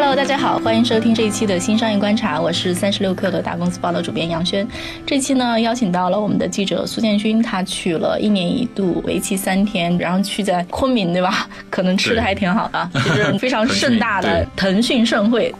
Hello，大家好，欢迎收听这一期的新商业观察，我是三十六氪的大公司报道主编杨轩。这期呢，邀请到了我们的记者苏建军，他去了一年一度，为期三天，然后去在昆明，对吧？可能吃的还挺好的，就是非常盛大的腾讯盛会。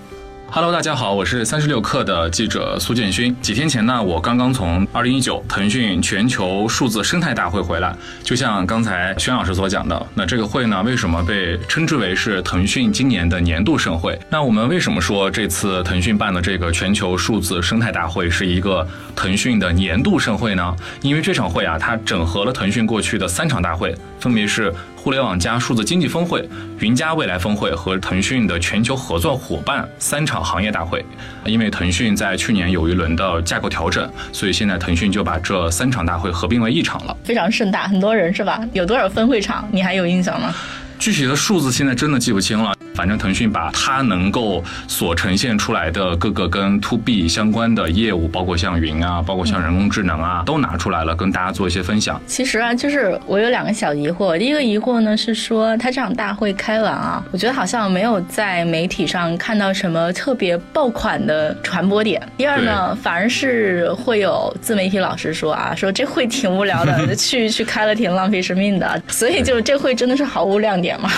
Hello，大家好，我是三十六氪的记者苏建勋。几天前呢，我刚刚从二零一九腾讯全球数字生态大会回来。就像刚才轩老师所讲的，那这个会呢，为什么被称之为是腾讯今年的年度盛会？那我们为什么说这次腾讯办的这个全球数字生态大会是一个腾讯的年度盛会呢？因为这场会啊，它整合了腾讯过去的三场大会，分别是互联网加数字经济峰会、云加未来峰会和腾讯的全球合作伙伴三场行业大会。因为腾讯在去年有一轮的架构调整，所以现在腾讯就把这三场大会合并为一场了，非常盛大，很多人是吧？有多少分会场？你还有印象吗？具体的数字现在真的记不清了。反正腾讯把它能够所呈现出来的各个跟 to B 相关的业务，包括像云啊，包括像人工智能啊，都拿出来了，跟大家做一些分享。其实啊，就是我有两个小疑惑。第一个疑惑呢是说，它这场大会开完啊，我觉得好像没有在媒体上看到什么特别爆款的传播点。第二呢，反而是会有自媒体老师说啊，说这会挺无聊的，去去开了挺浪费生命的。所以就这会真的是毫无亮点吗？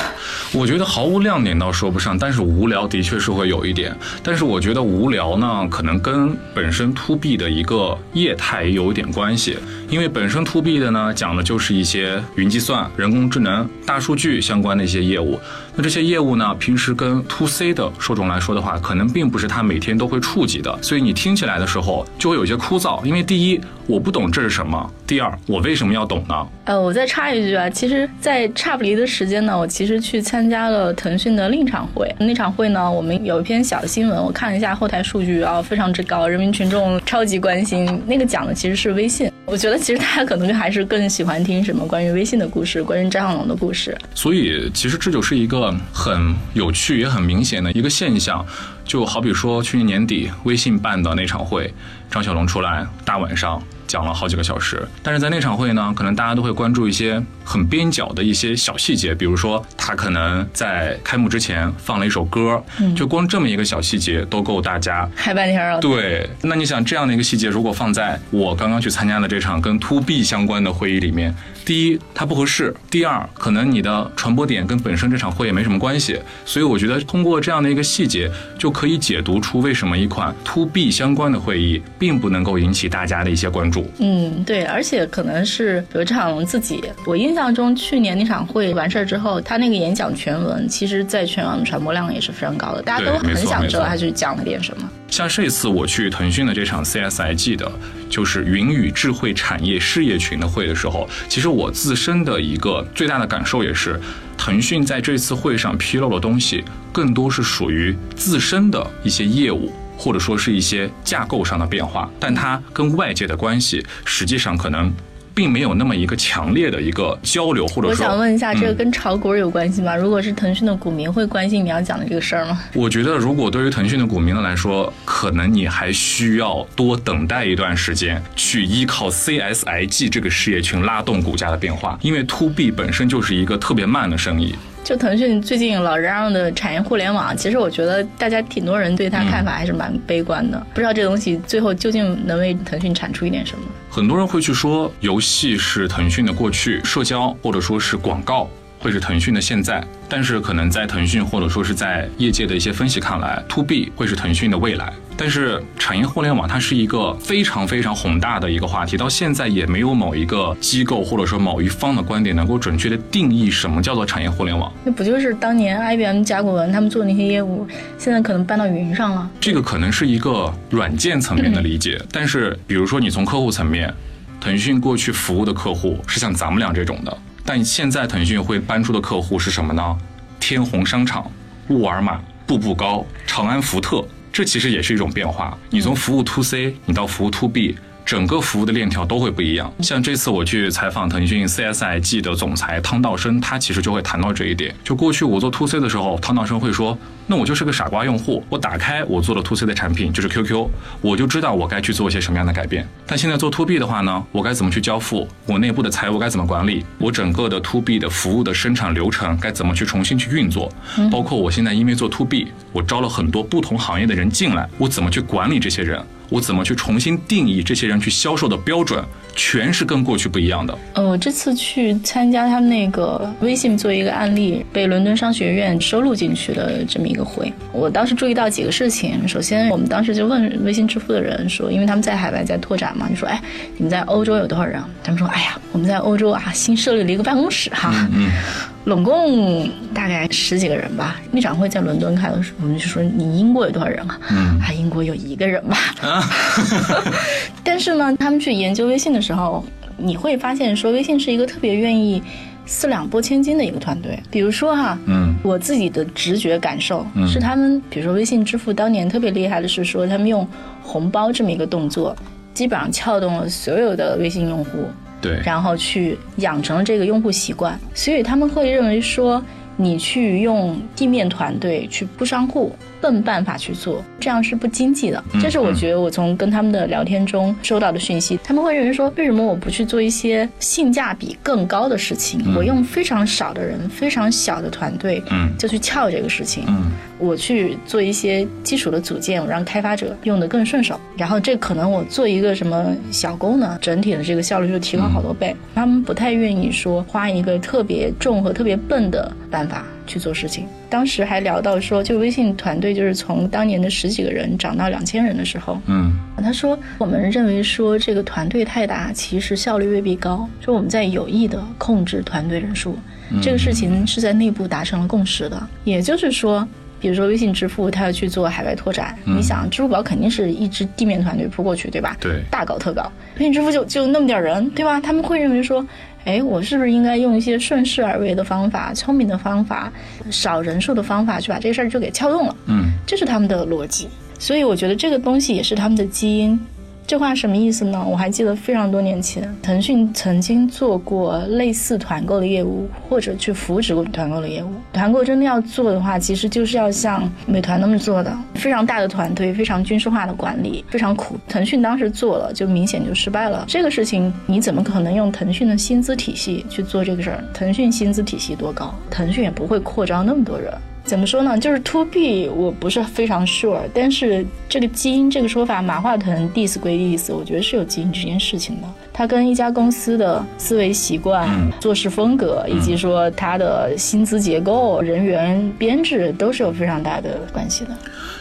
我觉得毫无亮点说不上，但是无聊的确是会有一点。但是我觉得无聊呢，可能跟本身 to B 的一个业态也有一点关系。因为本身 to B 的呢，讲的就是一些云计算、人工智能、大数据相关的一些业务。那这些业务呢，平时跟 to C 的受众来说的话，可能并不是他每天都会触及的，所以你听起来的时候就会有些枯燥。因为第一，我不懂这是什么；第二，我为什么要懂呢？呃，我再插一句啊，其实，在差不离的时间呢，我其实去参加了腾讯的另一场会。那场会呢，我们有一篇小新闻，我看了一下后台数据啊，非常之高，人民群众超级关心。那个讲的其实是微信。我觉得其实大家可能就还是更喜欢听什么关于微信的故事，关于张小龙的故事。所以其实这就是一个很有趣也很明显的一个现象，就好比说去年年底微信办的那场会，张小龙出来大晚上讲了好几个小时，但是在那场会呢，可能大家都会关注一些很边角的一些小细节，比如说他可能在开幕之前放了一首歌，就光这么一个小细节都够大家嗨半天了。对，那你想这样的一个细节，如果放在我刚刚去参加的这场跟 to B 相关的会议里面，第一它不合适，第二可能你的传播点跟本身这场会也没什么关系，所以我觉得通过这样的一个细节，就可以解读出为什么一款 to B 相关的会议并不能够引起大家的一些关注。嗯，对，而且可能是比如张小龙自己，我印象中去年那场会完事儿之后，他那个演讲全文，其实在全网的传播量也是非常高的，大家都很想知道他去讲了点什么。像这次我去腾讯的这场 CSIG 的，就是云与智慧产业事业群的会的时候，其实我自身的一个最大的感受也是，腾讯在这次会上披露的东西，更多是属于自身的一些业务。或者说是一些架构上的变化，但它跟外界的关系实际上可能并没有那么一个强烈的一个交流，或者说，我想问一下，这个跟炒股有关系吗？如果是腾讯的股民，会关心你要讲的这个事儿吗？我觉得，如果对于腾讯的股民来说，可能你还需要多等待一段时间，去依靠 CSIG 这个事业群拉动股价的变化，因为 To B 本身就是一个特别慢的生意。就腾讯最近老嚷嚷的产业互联网，其实我觉得大家挺多人对它看法还是蛮悲观的。不知道这东西最后究竟能为腾讯产出一点什么？很多人会去说，游戏是腾讯的过去，社交或者说是广告会是腾讯的现在。但是可能在腾讯或者说是在业界的一些分析看来，to B 会是腾讯的未来。但是产业互联网它是一个非常非常宏大的一个话题，到现在也没有某一个机构或者说某一方的观点能够准确的定义什么叫做产业互联网。那不就是当年 IBM、甲骨文他们做那些业务，现在可能搬到云上了？这个可能是一个软件层面的理解，但是比如说你从客户层面，腾讯过去服务的客户是像咱们俩这种的。但现在腾讯会搬出的客户是什么呢？天虹商场、沃尔玛、步步高、长安福特，这其实也是一种变化。你从服务 to C，你到服务 to B，整个服务的链条都会不一样。像这次我去采访腾讯 CSIG 的总裁汤道生，他其实就会谈到这一点。就过去我做 To C 的时候，汤道生会说：“那我就是个傻瓜用户，我打开我做的 To C 的产品就是 QQ，我就知道我该去做一些什么样的改变。但现在做 To B 的话呢，我该怎么去交付？我内部的财务该怎么管理？我整个的 To B 的服务的生产流程该怎么去重新去运作？包括我现在因为做 To B，我招了很多不同行业的人进来，我怎么去管理这些人？我怎么去重新定义这些人去销售的标准？全是跟过去不一样的。呃，我这次去参加他们那个微信做一个案例，被伦敦商学院收录进去的这么一个会，我当时注意到几个事情。首先，我们当时就问微信支付的人说，因为他们在海外在拓展嘛，就说，哎，你们在欧洲有多少人？他们说，哎呀，我们在欧洲啊，新设立了一个办公室哈，嗯，拢共大概十几个人吧。那场会在伦敦开的时候，我们就说，你英国有多少人啊？嗯，啊，英国有一个人吧。但是呢，他们去研究微信的时候，你会发现说，微信是一个特别愿意四两拨千斤的一个团队。比如说哈，嗯，我自己的直觉感受是，他们比如说微信支付当年特别厉害的是说，他们用红包这么一个动作，基本上撬动了所有的微信用户，对，然后去养成了这个用户习惯，所以他们会认为说，你去用地面团队去铺商户。笨办法去做，这样是不经济的。这是我觉得我从跟他们的聊天中收到的讯息。他们会认为说，为什么我不去做一些性价比更高的事情？我用非常少的人、非常小的团队，嗯，就去撬这个事情。嗯，我去做一些基础的组件，我让开发者用的更顺手。然后这可能我做一个什么小功能，整体的这个效率就提高好多倍。他们不太愿意说花一个特别重和特别笨的办法去做事情。当时还聊到说，就微信团队就是从当年的十几个人涨到两千人的时候，嗯，他说我们认为说这个团队太大，其实效率未必高，说我们在有意的控制团队人数，这个事情是在内部达成了共识的。也就是说，比如说微信支付，他要去做海外拓展，你想支付宝肯定是一支地面团队扑过去，对吧？对，大搞特搞，微信支付就就那么点人，对吧？他们会认为说。哎，我是不是应该用一些顺势而为的方法、聪明的方法、少人数的方法去把这个事儿就给撬动了？嗯，这是他们的逻辑。所以我觉得这个东西也是他们的基因。这话什么意思呢？我还记得非常多年前，腾讯曾经做过类似团购的业务，或者去扶持过团购的业务。团购真的要做的话，其实就是要像美团那么做的，非常大的团队，非常军事化的管理，非常苦。腾讯当时做了，就明显就失败了。这个事情你怎么可能用腾讯的薪资体系去做这个事儿？腾讯薪资体系多高？腾讯也不会扩招那么多人。怎么说呢？就是 to B，我不是非常 sure，但是这个基因这个说法，马化腾 diss 归 diss，我觉得是有基因这件事情的。他跟一家公司的思维习惯、做事风格，以及说他的薪资结构、人员编制，都是有非常大的关系的。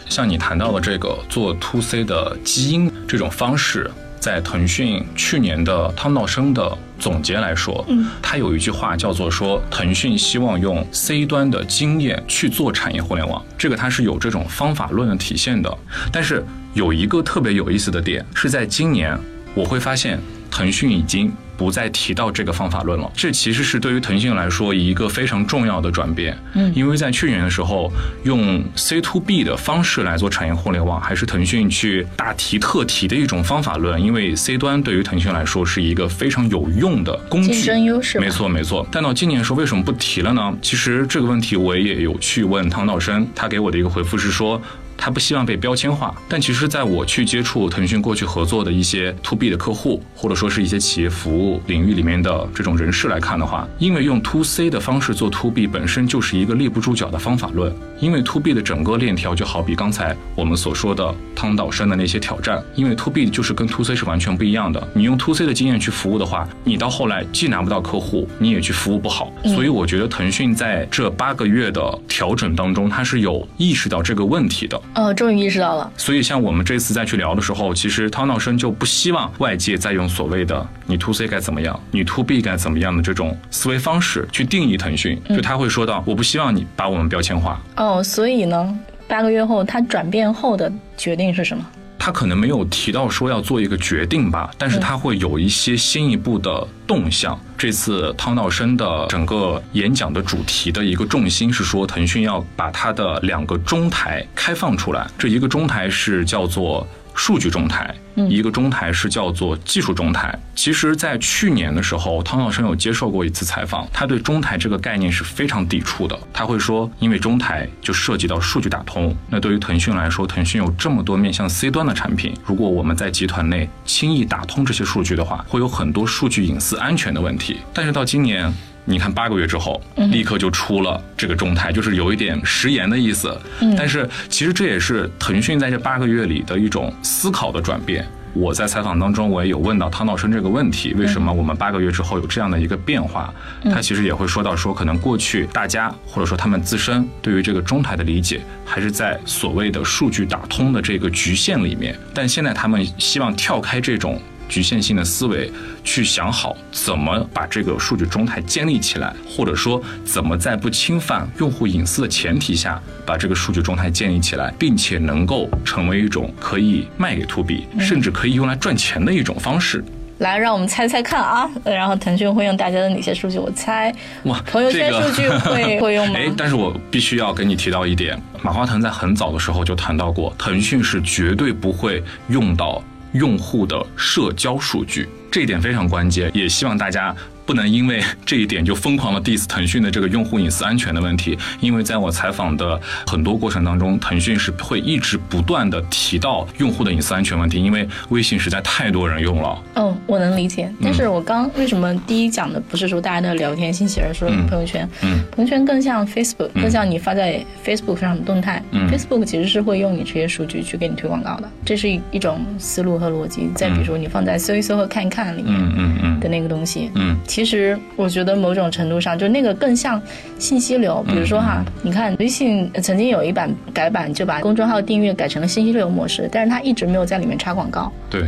像你谈到的这个做 to C 的基因这种方式。在腾讯去年的汤道生的总结来说，嗯，他有一句话叫做说，腾讯希望用 C 端的经验去做产业互联网，这个它是有这种方法论的体现的。但是有一个特别有意思的点，是在今年我会发现腾讯已经。不再提到这个方法论了，这其实是对于腾讯来说一个非常重要的转变。嗯，因为在去年的时候，用 C to B 的方式来做产业互联网，还是腾讯去大提特提的一种方法论。因为 C 端对于腾讯来说是一个非常有用的工具，竞争优势。没错没错。但到今年的时候，为什么不提了呢？其实这个问题我也有去问汤道生，他给我的一个回复是说。他不希望被标签化，但其实在我去接触腾讯过去合作的一些 to B 的客户，或者说是一些企业服务领域里面的这种人士来看的话，因为用 to C 的方式做 to B 本身就是一个立不住脚的方法论，因为 to B 的整个链条就好比刚才我们所说的汤岛生的那些挑战，因为 to B 就是跟 to C 是完全不一样的。你用 to C 的经验去服务的话，你到后来既拿不到客户，你也去服务不好。所以我觉得腾讯在这八个月的调整当中，它是有意识到这个问题的。哦，终于意识到了。所以，像我们这次再去聊的时候，其实汤道生就不希望外界再用所谓的“你 to C 该怎么样，你 to B 该怎么样的”这种思维方式去定义腾讯。就他会说到：“我不希望你把我们标签化。”哦，所以呢，八个月后他转变后的决定是什么？他可能没有提到说要做一个决定吧，但是他会有一些新一步的动向。这次汤道生的整个演讲的主题的一个重心是说，腾讯要把它的两个中台开放出来。这一个中台是叫做数据中台，一个中台是叫做技术中台。其实，在去年的时候，汤道生有接受过一次采访，他对中台这个概念是非常抵触的。他会说，因为中台就涉及到数据打通。那对于腾讯来说，腾讯有这么多面向 C 端的产品，如果我们在集团内轻易打通这些数据的话，会有很多数据隐私安全的问题。但是到今年。你看，八个月之后，立刻就出了这个中台，就是有一点食言的意思。但是其实这也是腾讯在这八个月里的一种思考的转变。我在采访当中，我也有问到汤道生这个问题：为什么我们八个月之后有这样的一个变化？他其实也会说到说，可能过去大家或者说他们自身对于这个中台的理解，还是在所谓的数据打通的这个局限里面。但现在他们希望跳开这种。局限性的思维，去想好怎么把这个数据中台建立起来，或者说怎么在不侵犯用户隐私的前提下，把这个数据中台建立起来，并且能够成为一种可以卖给 to B，甚至可以用来赚钱的一种方式。来，让我们猜猜看啊！然后腾讯会用大家的哪些数据？我猜，哇，朋友圈数据会 会用吗？哎，但是我必须要跟你提到一点，马化腾在很早的时候就谈到过，腾讯是绝对不会用到。用户的社交数据，这一点非常关键，也希望大家。不能因为这一点就疯狂的 diss 腾讯的这个用户隐私安全的问题，因为在我采访的很多过程当中，腾讯是会一直不断的提到用户的隐私安全问题，因为微信实在太多人用了。嗯，我能理解，但是我刚为什么第一讲的不是说大家的聊天信息，而是说朋友圈？嗯，朋友圈更像 Facebook，更像你发在 Facebook 上的动态。嗯，Facebook 其实是会用你这些数据去给你推广告的，这是一一种思路和逻辑。再比如说你放在搜一搜和看一看里面，嗯嗯嗯的那个东西，嗯。其实我觉得某种程度上，就那个更像信息流。比如说哈，你看微信曾经有一版改版，就把公众号订阅改成了信息流模式，但是它一直没有在里面插广告。对，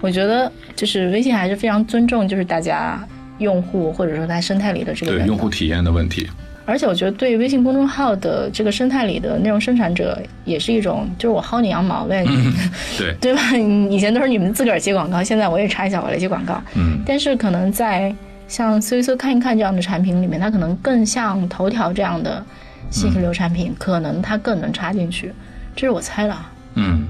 我觉得就是微信还是非常尊重，就是大家用户或者说它生态里的这个对用户体验的问题。而且我觉得对微信公众号的这个生态里的内容生产者也是一种，就是我薅你羊毛呗，对对吧？以前都是你们自个儿接广告，现在我也插一下我来接广告。嗯，但是可能在像搜一搜、看一看这样的产品里面，它可能更像头条这样的信息流产品，可能它更能插进去，这是我猜的。嗯，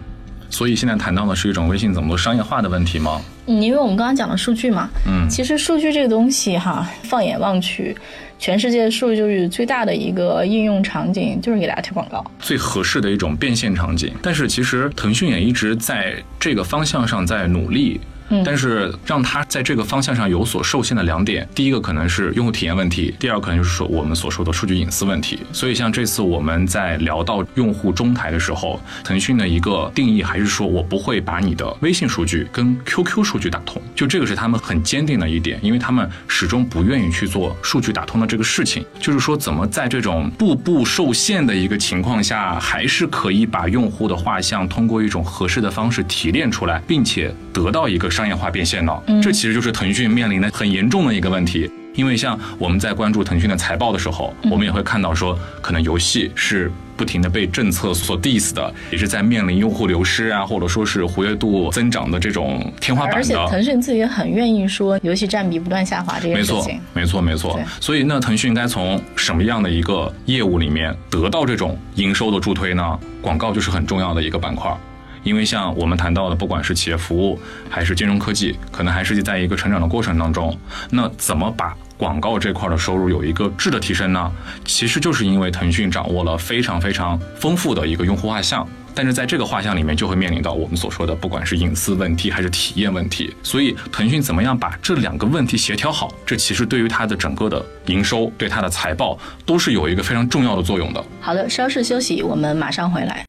所以现在谈到的是一种微信怎么做商业化的问题吗？嗯，因为我们刚刚讲了数据嘛。嗯，其实数据这个东西哈，放眼望去，全世界数据最大的一个应用场景就是给大家推广告，最合适的一种变现场景。但是其实腾讯也一直在这个方向上在努力。但是让它在这个方向上有所受限的两点，第一个可能是用户体验问题，第二个可能就是说我们所说的数据隐私问题。所以像这次我们在聊到用户中台的时候，腾讯的一个定义还是说我不会把你的微信数据跟 QQ 数据打通，就这个是他们很坚定的一点，因为他们始终不愿意去做数据打通的这个事情。就是说怎么在这种步步受限的一个情况下，还是可以把用户的画像通过一种合适的方式提炼出来，并且得到一个。商业化变现了，这其实就是腾讯面临的很严重的一个问题。因为像我们在关注腾讯的财报的时候，我们也会看到说，可能游戏是不停的被政策所 diss 的，也是在面临用户流失啊，或者说是活跃度增长的这种天花板的。而且腾讯自己也很愿意说，游戏占比不断下滑这件事情。没错，没错，没错。所以那腾讯该从什么样的一个业务里面得到这种营收的助推呢？广告就是很重要的一个板块。因为像我们谈到的，不管是企业服务还是金融科技，可能还是在一个成长的过程当中。那怎么把广告这块的收入有一个质的提升呢？其实就是因为腾讯掌握了非常非常丰富的一个用户画像，但是在这个画像里面就会面临到我们所说的，不管是隐私问题还是体验问题。所以腾讯怎么样把这两个问题协调好，这其实对于它的整个的营收、对它的财报都是有一个非常重要的作用的。好的，稍事休息，我们马上回来。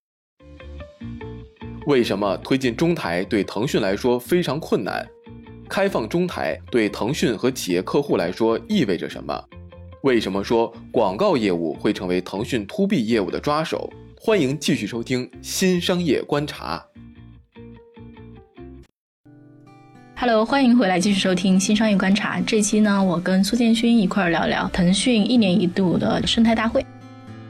为什么推进中台对腾讯来说非常困难？开放中台对腾讯和企业客户来说意味着什么？为什么说广告业务会成为腾讯 To B 业务的抓手？欢迎继续收听《新商业观察》。Hello，欢迎回来继续收听《新商业观察》。这期呢，我跟苏建勋一块儿聊聊腾讯一年一度的生态大会。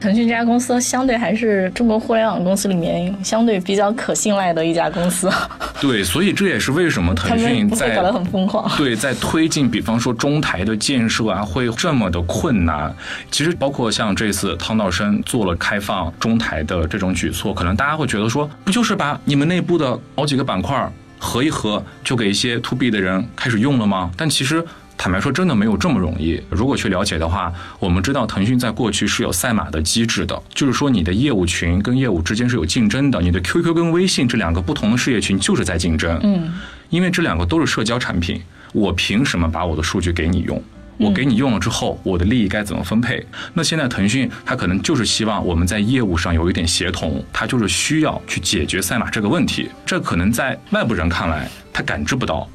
腾讯这家公司相对还是中国互联网公司里面相对比较可信赖的一家公司。对，所以这也是为什么腾讯在搞得很疯狂。对，在推进，比方说中台的建设啊，会这么的困难。其实包括像这次汤道生做了开放中台的这种举措，可能大家会觉得说，不就是把你们内部的好几个板块合一合，就给一些 to B 的人开始用了吗？但其实。坦白说，真的没有这么容易。如果去了解的话，我们知道腾讯在过去是有赛马的机制的，就是说你的业务群跟业务之间是有竞争的，你的 QQ 跟微信这两个不同的事业群就是在竞争。嗯，因为这两个都是社交产品，我凭什么把我的数据给你用？我给你用了之后，我的利益该怎么分配？那现在腾讯它可能就是希望我们在业务上有一点协同，它就是需要去解决赛马这个问题。这可能在外部人看来，他感知不到。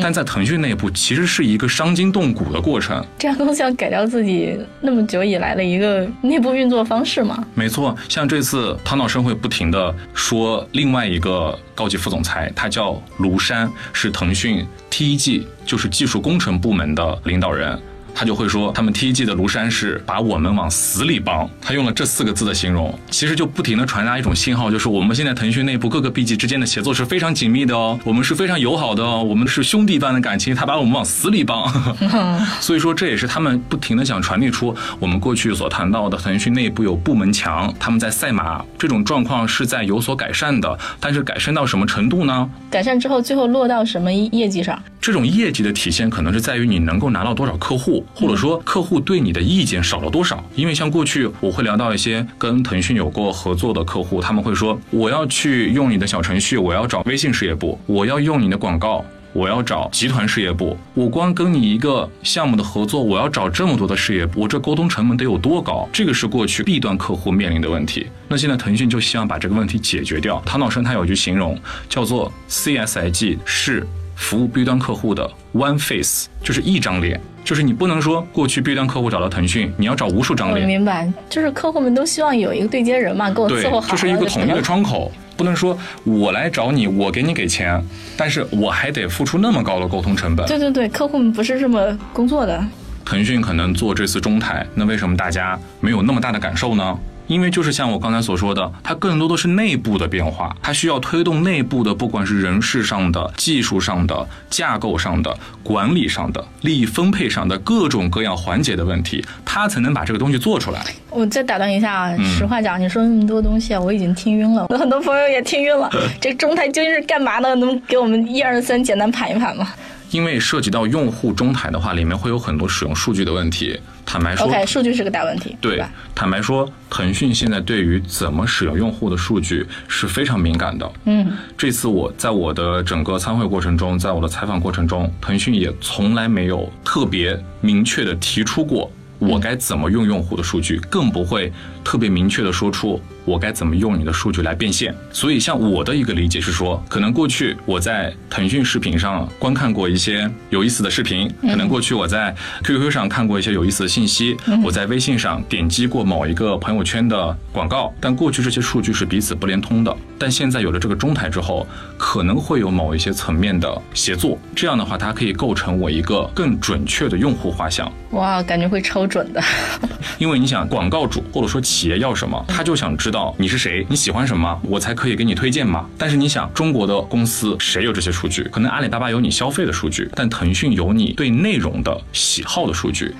但在腾讯内部，其实是一个伤筋动骨的过程。这样东西要改掉自己那么久以来的一个内部运作方式吗？没错，像这次唐道生会不停的说，另外一个高级副总裁，他叫卢山，是腾讯 T 一季就是技术工程部门的领导人。他就会说，他们 T 一季的庐山是把我们往死里帮。他用了这四个字的形容，其实就不停的传达一种信号，就是我们现在腾讯内部各个 B 级之间的协作是非常紧密的哦，我们是非常友好的哦，我们是兄弟般的感情。他把我们往死里帮，所以说这也是他们不停的想传递出我们过去所谈到的腾讯内部有部门墙，他们在赛马这种状况是在有所改善的，但是改善到什么程度呢？改善之后，最后落到什么业绩上？这种业绩的体现可能是在于你能够拿到多少客户。或者说客户对你的意见少了多少？因为像过去我会聊到一些跟腾讯有过合作的客户，他们会说我要去用你的小程序，我要找微信事业部，我要用你的广告，我要找集团事业部，我光跟你一个项目的合作，我要找这么多的事业部，我这沟通成本得有多高？这个是过去 B 端客户面临的问题。那现在腾讯就希望把这个问题解决掉。唐老生他有一句形容叫做 CSIG 是服务 B 端客户的 One Face，就是一张脸。就是你不能说过去 B 端客户找到腾讯，你要找无数张脸。我明白，就是客户们都希望有一个对接人嘛，给我伺候好。就是一个统一的窗口，不能说我来找你，我给你给钱，但是我还得付出那么高的沟通成本。对对对，客户们不是这么工作的。腾讯可能做这次中台，那为什么大家没有那么大的感受呢？因为就是像我刚才所说的，它更多的是内部的变化，它需要推动内部的，不管是人事上的、技术上的、架构上的、管理上的、利益分配上的各种各样环节的问题，它才能把这个东西做出来。我再打断一下啊，实话讲，你说那么多东西，我已经听晕了，我很多朋友也听晕了。这中台究竟是干嘛的？能给我们一二三简单盘一盘吗？因为涉及到用户中台的话，里面会有很多使用数据的问题。坦白说，OK，数据是个大问题。对，坦白说，腾讯现在对于怎么使用用户的数据是非常敏感的。嗯，这次我在我的整个参会过程中，在我的采访过程中，腾讯也从来没有特别明确的提出过我该怎么用用户的数据，更不会特别明确的说出。我该怎么用你的数据来变现？所以，像我的一个理解是说，可能过去我在腾讯视频上观看过一些有意思的视频，可能过去我在 QQ 上看过一些有意思的信息，我在微信上点击过某一个朋友圈的广告，但过去这些数据是彼此不连通的。但现在有了这个中台之后，可能会有某一些层面的协作，这样的话，它可以构成我一个更准确的用户画像。哇，感觉会超准的。因为你想，广告主或者说企业要什么，他就想知到你是谁，你喜欢什么，我才可以给你推荐嘛。但是你想，中国的公司谁有这些数据？可能阿里巴巴有你消费的数据，但腾讯有你对内容的喜好的数据。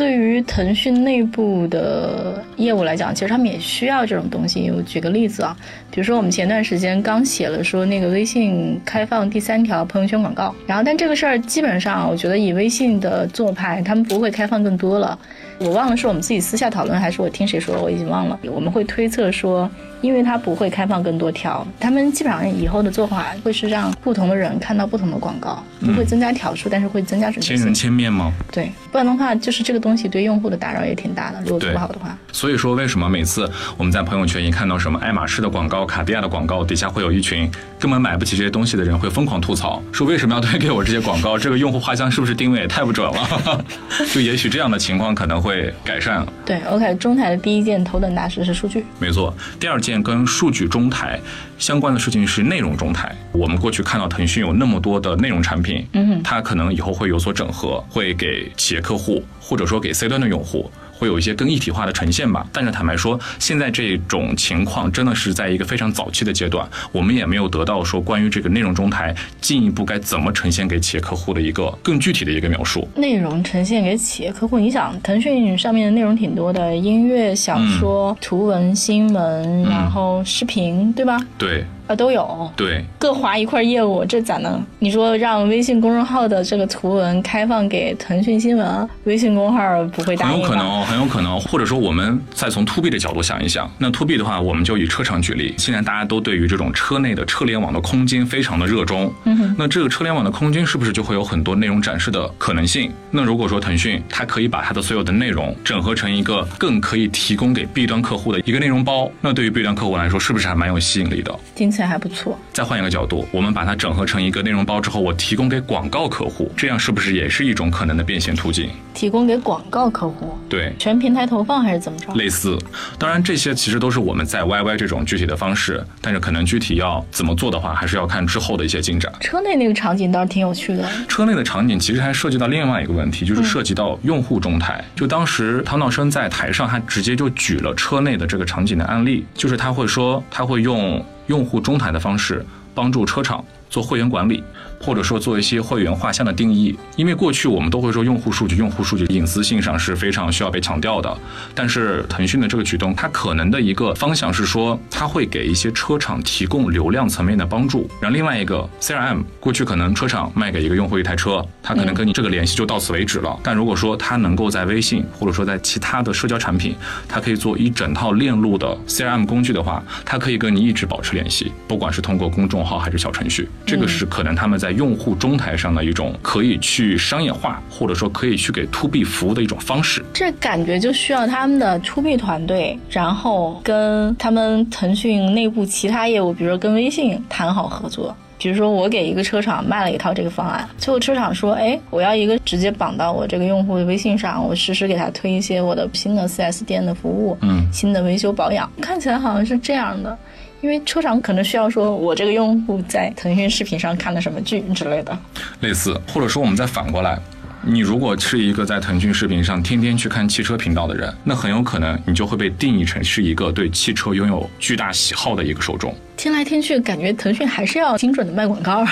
对于腾讯内部的业务来讲，其实他们也需要这种东西。我举个例子啊，比如说我们前段时间刚写了说那个微信开放第三条朋友圈广告，然后但这个事儿基本上我觉得以微信的做派，他们不会开放更多了。我忘了是我们自己私下讨论，还是我听谁说，我已经忘了。我们会推测说。因为他不会开放更多条，他们基本上以后的做法会是让不同的人看到不同的广告，不会增加条数，但是会增加准确性。千人千面吗？对，不然的话，就是这个东西对用户的打扰也挺大的。如果做不好的话，所以说为什么每次我们在朋友圈一看到什么爱马仕的广告、卡地亚的广告，底下会有一群根本买不起这些东西的人会疯狂吐槽，说为什么要推给我这些广告？这个用户画像是不是定位也太不准了？就也许这样的情况可能会改善。对，OK，中台的第一件头等大事是数据，没错。第二件。跟数据中台相关的事情是内容中台。我们过去看到腾讯有那么多的内容产品，嗯，它可能以后会有所整合，会给企业客户或者说给 C 端的用户。会有一些更一体化的呈现吧。但是坦白说，现在这种情况真的是在一个非常早期的阶段，我们也没有得到说关于这个内容中台进一步该怎么呈现给企业客户的一个更具体的一个描述。内容呈现给企业客户，你想，腾讯上面的内容挺多的，音乐、小说、图文、新闻，然后视频，对吧？对。啊，都有，对，各划一块业务，这咋能？你说让微信公众号的这个图文开放给腾讯新闻，微信公号不会答应很有可能，很有可能。或者说，我们再从 to B 的角度想一想，那 to B 的话，我们就以车厂举例。现在大家都对于这种车内的车联网的空间非常的热衷，嗯那这个车联网的空间是不是就会有很多内容展示的可能性？那如果说腾讯它可以把它的所有的内容整合成一个更可以提供给 B 端客户的一个内容包，那对于 B 端客户来说，是不是还蛮有吸引力的？听起来还不错。再换一个角度，我们把它整合成一个内容包之后，我提供给广告客户，这样是不是也是一种可能的变现途径？提供给广告客户，对，全平台投放还是怎么着？类似，当然这些其实都是我们在 YY 这种具体的方式，但是可能具体要怎么做的话，还是要看之后的一些进展。车内那个场景倒是挺有趣的。车内的场景其实还涉及到另外一个问题，就是涉及到用户中台。就当时唐道生在台上，他直接就举了车内的这个场景的案例，就是他会说他会用用户中台的方式。帮助车厂做会员管理。或者说做一些会员画像的定义，因为过去我们都会说用户数据，用户数据隐私性上是非常需要被强调的。但是腾讯的这个举动，它可能的一个方向是说，它会给一些车厂提供流量层面的帮助。然后另外一个 CRM，过去可能车厂卖给一个用户一台车，他可能跟你这个联系就到此为止了。但如果说他能够在微信或者说在其他的社交产品，它可以做一整套链路的 CRM 工具的话，它可以跟你一直保持联系，不管是通过公众号还是小程序，这个是可能他们在。用户中台上的一种可以去商业化，或者说可以去给 to B 服务的一种方式。这感觉就需要他们的 to B 团队，然后跟他们腾讯内部其他业务，比如说跟微信谈好合作。比如说我给一个车厂卖了一套这个方案，最后车厂说：“哎，我要一个直接绑到我这个用户的微信上，我实时给他推一些我的新的 4S 店的服务，嗯，新的维修保养。”看起来好像是这样的。因为车厂可能需要说，我这个用户在腾讯视频上看了什么剧之类的，类似，或者说我们再反过来，你如果是一个在腾讯视频上天天去看汽车频道的人，那很有可能你就会被定义成是一个对汽车拥有巨大喜好的一个受众。听来听去，感觉腾讯还是要精准的卖广告啊。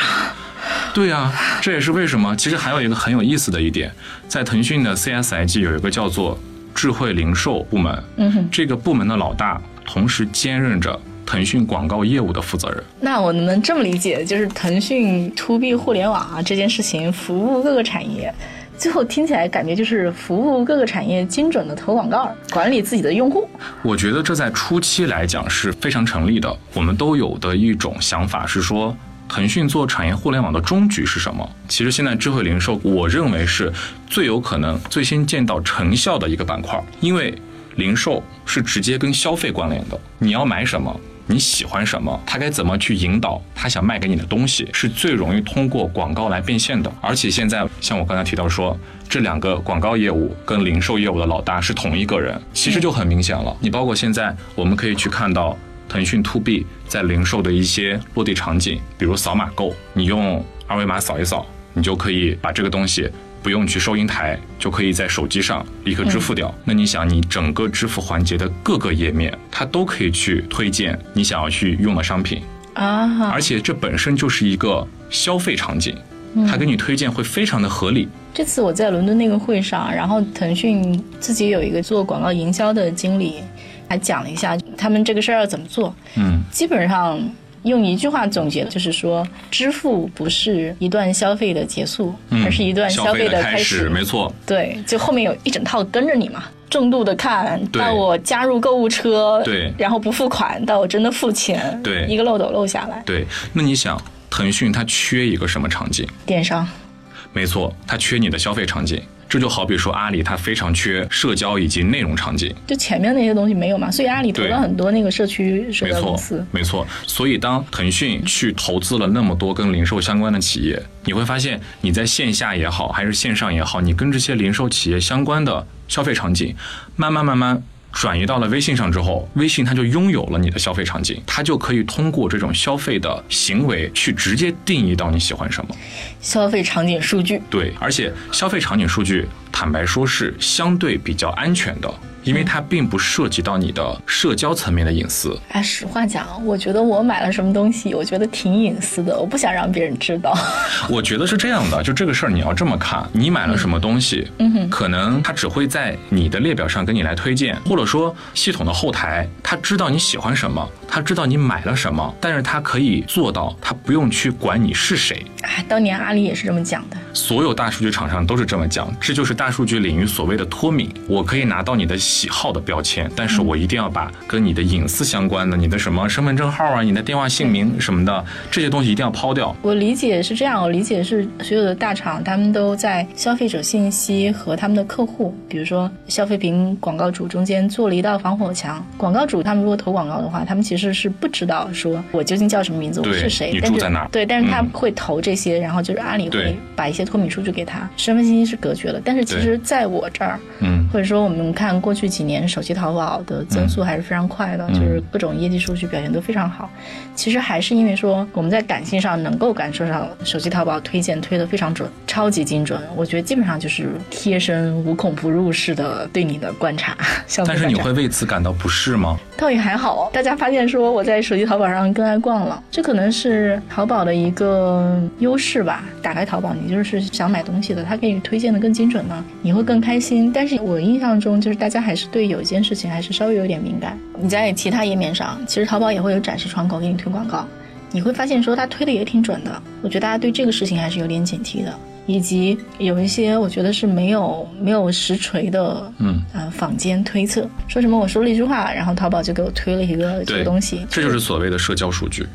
对呀，这也是为什么。其实还有一个很有意思的一点，在腾讯的 CSIG 有一个叫做智慧零售部门，嗯哼，这个部门的老大同时兼任着。腾讯广告业务的负责人，那我能不能这么理解，就是腾讯 to B 互联网啊这件事情，服务各个产业，最后听起来感觉就是服务各个产业精准的投广告，管理自己的用户。我觉得这在初期来讲是非常成立的。我们都有的一种想法是说，腾讯做产业互联网的终局是什么？其实现在智慧零售，我认为是最有可能最先见到成效的一个板块，因为零售是直接跟消费关联的，你要买什么？你喜欢什么？他该怎么去引导他想卖给你的东西，是最容易通过广告来变现的。而且现在，像我刚才提到说，这两个广告业务跟零售业务的老大是同一个人，其实就很明显了。你包括现在，我们可以去看到腾讯 To B 在零售的一些落地场景，比如扫码购，你用二维码扫一扫，你就可以把这个东西。不用去收银台，就可以在手机上立刻支付掉。那你想，你整个支付环节的各个页面，它都可以去推荐你想要去用的商品啊！而且这本身就是一个消费场景，它给你推荐会非常的合理。这次我在伦敦那个会上，然后腾讯自己有一个做广告营销的经理，还讲了一下他们这个事儿要怎么做。嗯，基本上。用一句话总结，就是说，支付不是一段消费的结束，而是一段消费的开始。没错，对，就后面有一整套跟着你嘛，重度的看到我加入购物车，对，然后不付款到我真的付钱，对，一个漏斗漏下来。对，那你想，腾讯它缺一个什么场景？电商。没错，它缺你的消费场景。这就好比说，阿里它非常缺社交以及内容场景，就前面那些东西没有嘛，所以阿里投了很多那个社区社交公司。没错，所以当腾讯去投资了那么多跟零售相关的企业，你会发现你在线下也好，还是线上也好，你跟这些零售企业相关的消费场景，慢慢慢慢。转移到了微信上之后，微信它就拥有了你的消费场景，它就可以通过这种消费的行为去直接定义到你喜欢什么。消费场景数据对，而且消费场景数据。坦白说是相对比较安全的。因为它并不涉及到你的社交层面的隐私。哎，实话讲，我觉得我买了什么东西，我觉得挺隐私的，我不想让别人知道。我觉得是这样的，就这个事儿你要这么看，你买了什么东西，嗯哼，可能它只会在你的列表上跟你来推荐，或者说系统的后台，它知道你喜欢什么，它知道你买了什么，但是它可以做到，它不用去管你是谁。哎，当年阿里也是这么讲的，所有大数据厂商都是这么讲，这就是大数据领域所谓的脱敏。我可以拿到你的。喜好的标签，但是我一定要把跟你的隐私相关的，你的什么身份证号啊，你的电话姓名什么的这些东西一定要抛掉。我理解是这样，我理解是所有的大厂他们都在消费者信息和他们的客户，比如说消费品广告主中间做了一道防火墙。广告主他们如果投广告的话，他们其实是不知道说我究竟叫什么名字，我是谁，你住在哪？对，但是他会投这些，然后就是阿里会把一些脱敏数据给他，身份信息是隔绝了。但是其实在我这儿，嗯，或者说我们看过去。几年手机淘宝的增速还是非常快的，就是各种业绩数据表现都非常好。其实还是因为说我们在感性上能够感受到手机淘宝推荐推的非常准，超级精准。我觉得基本上就是贴身无孔不入式的对你的观察。但是你会为此感到不适吗？倒也还好，大家发现说我在手机淘宝上更爱逛了，这可能是淘宝的一个优势吧。打开淘宝，你就是想买东西的，它给你推荐的更精准呢，你会更开心。但是我印象中就是大家还是对有一件事情还是稍微有点敏感。你在其他页面上，其实淘宝也会有展示窗口给你推广告，你会发现说它推的也挺准的。我觉得大家对这个事情还是有点警惕的，以及有一些我觉得是没有没有实锤的，嗯呃坊间推测，说什么我说了一句话，然后淘宝就给我推了一个这个东西，这就是所谓的社交数据。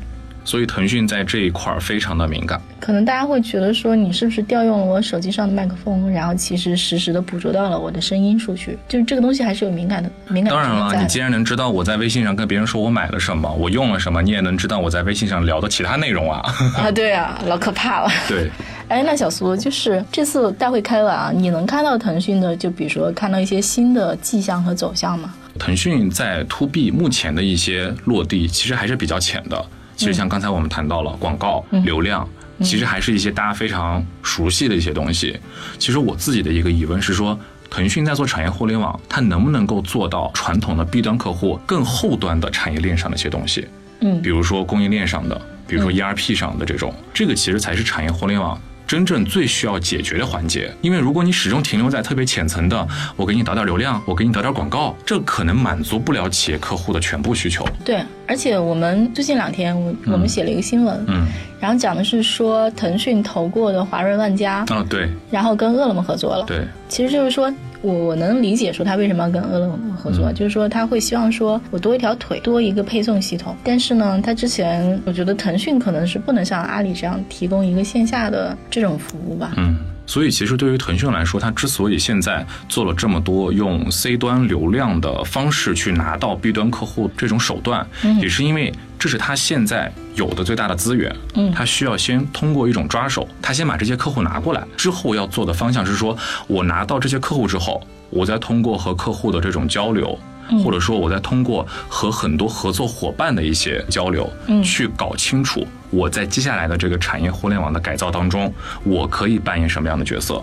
所以腾讯在这一块儿非常的敏感，可能大家会觉得说你是不是调用了我手机上的麦克风，然后其实实时的捕捉到了我的声音数据，就是这个东西还是有敏感的敏感。当然了，你既然能知道我在微信上跟别人说我买了什么，我用了什么，你也能知道我在微信上聊的其他内容啊。啊，对啊，老可怕了。对，哎，那小苏就是这次大会开完啊，你能看到腾讯的，就比如说看到一些新的迹象和走向吗？腾讯在 To B 目前的一些落地，其实还是比较浅的。其实像刚才我们谈到了广告流量，其实还是一些大家非常熟悉的一些东西。其实我自己的一个疑问是说，腾讯在做产业互联网，它能不能够做到传统的 B 端客户更后端的产业链上的一些东西？嗯，比如说供应链上的，比如说 ERP 上的这种，这个其实才是产业互联网。真正最需要解决的环节，因为如果你始终停留在特别浅层的，我给你导点流量，我给你导点广告，这可能满足不了企业客户的全部需求。对，而且我们最近两天，我我们写了一个新闻，嗯，然后讲的是说腾讯投过的华润万家，啊对，然后跟饿了么合作了，对，其实就是说。我我能理解说他为什么要跟饿了么合作，就是说他会希望说我多一条腿，多一个配送系统。但是呢，他之前我觉得腾讯可能是不能像阿里这样提供一个线下的这种服务吧。嗯，所以其实对于腾讯来说，它之所以现在做了这么多用 C 端流量的方式去拿到 B 端客户这种手段，也是因为。这是他现在有的最大的资源，嗯，他需要先通过一种抓手，他先把这些客户拿过来，之后要做的方向是说，我拿到这些客户之后，我再通过和客户的这种交流，或者说我再通过和很多合作伙伴的一些交流，嗯，去搞清楚我在接下来的这个产业互联网的改造当中，我可以扮演什么样的角色。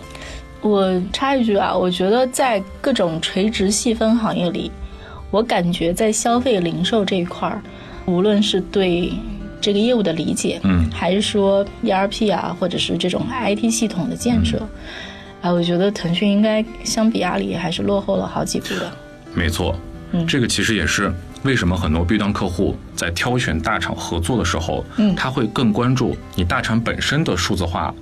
我插一句啊，我觉得在各种垂直细分行业里，我感觉在消费零售这一块儿。无论是对这个业务的理解，嗯，还是说 ERP 啊，或者是这种 IT 系统的建设，啊，我觉得腾讯应该相比阿里还是落后了好几步的。没错，嗯，这个其实也是为什么很多 B 端客户在挑选大厂合作的时候，嗯，他会更关注你大厂本身的数字化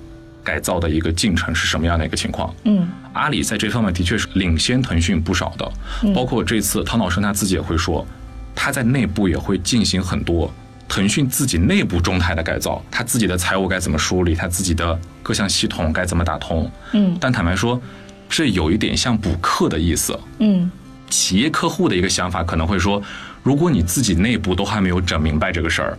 改造的一个进程是什么样的一个情况。嗯，阿里在这方面的确是领先腾讯不少的，包括这次唐老师他自己也会说。他在内部也会进行很多腾讯自己内部中台的改造，他自己的财务该怎么梳理，他自己的各项系统该怎么打通。嗯，但坦白说，这有一点像补课的意思。嗯，企业客户的一个想法可能会说，如果你自己内部都还没有整明白这个事儿，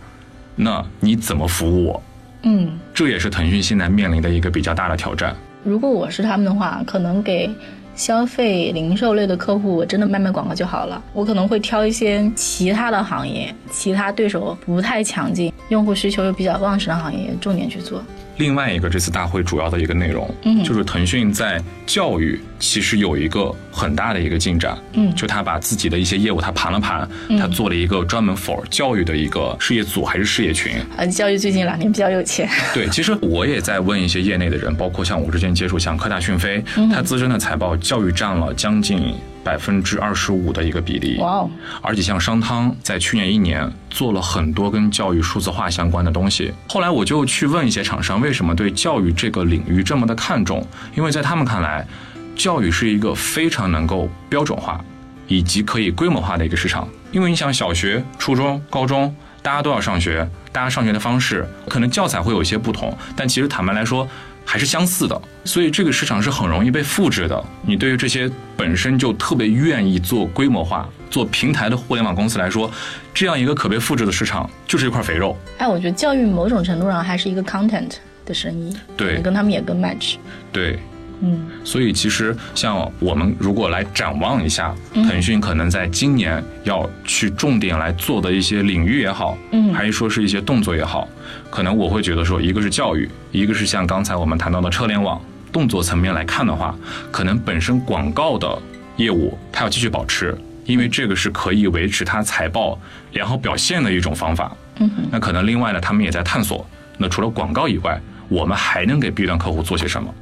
那你怎么服务我？嗯，这也是腾讯现在面临的一个比较大的挑战。如果我是他们的话，可能给。消费零售类的客户，我真的卖卖广告就好了。我可能会挑一些其他的行业，其他对手不太强劲，用户需求又比较旺盛的行业，重点去做。另外一个这次大会主要的一个内容，嗯。就是腾讯在教育其实有一个很大的一个进展，嗯。就他把自己的一些业务他盘了盘，他做了一个专门 for 教育的一个事业组还是事业群。呃，教育最近两年比较有钱，对，其实我也在问一些业内的人，包括像我之前接触像科大讯飞，嗯。它自身的财报教育占了将近百分之二十五的一个比例。哇哦，而且像商汤在去年一年做了很多跟教育数字化相关的东西。后来我就去问一些厂商，为什么对教育这个领域这么的看重？因为在他们看来，教育是一个非常能够标准化以及可以规模化的一个市场。因为你想，小学、初中、高中，大家都要上学，大家上学的方式可能教材会有一些不同，但其实坦白来说。还是相似的，所以这个市场是很容易被复制的。你对于这些本身就特别愿意做规模化、做平台的互联网公司来说，这样一个可被复制的市场就是一块肥肉。哎，我觉得教育某种程度上还是一个 content 的生意，对你跟他们也更 match。对，嗯，所以其实像我们如果来展望一下，腾讯可能在今年要去重点来做的一些领域也好，嗯还是说是一些动作也好，可能我会觉得说，一个是教育，一个是像刚才我们谈到的车联网，动作层面来看的话，可能本身广告的业务它要继续保持，因为这个是可以维持它财报良好表现的一种方法。嗯，那可能另外呢，他们也在探索，那除了广告以外，我们还能给 B 端客户做些什么？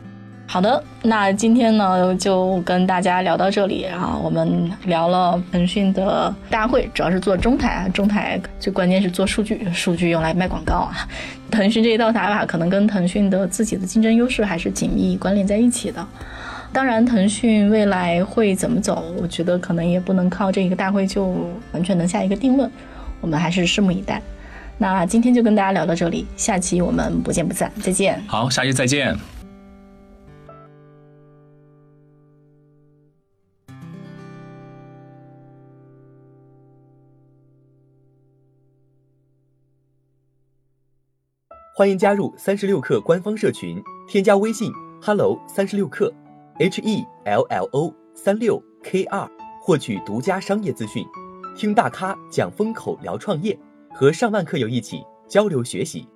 好的，那今天呢就跟大家聊到这里啊，我们聊了腾讯的大会，主要是做中台啊，中台最关键是做数据，数据用来卖广告啊。腾讯这一套打法可能跟腾讯的自己的竞争优势还是紧密关联在一起的。当然，腾讯未来会怎么走，我觉得可能也不能靠这一个大会就完全能下一个定论，我们还是拭目以待。那今天就跟大家聊到这里，下期我们不见不散，再见。好，下期再见。欢迎加入三十六氪官方社群，添加微信 hello 三十六氪，h e l l o 三六 k 二，获取独家商业资讯，听大咖讲风口，聊创业，和上万课友一起交流学习。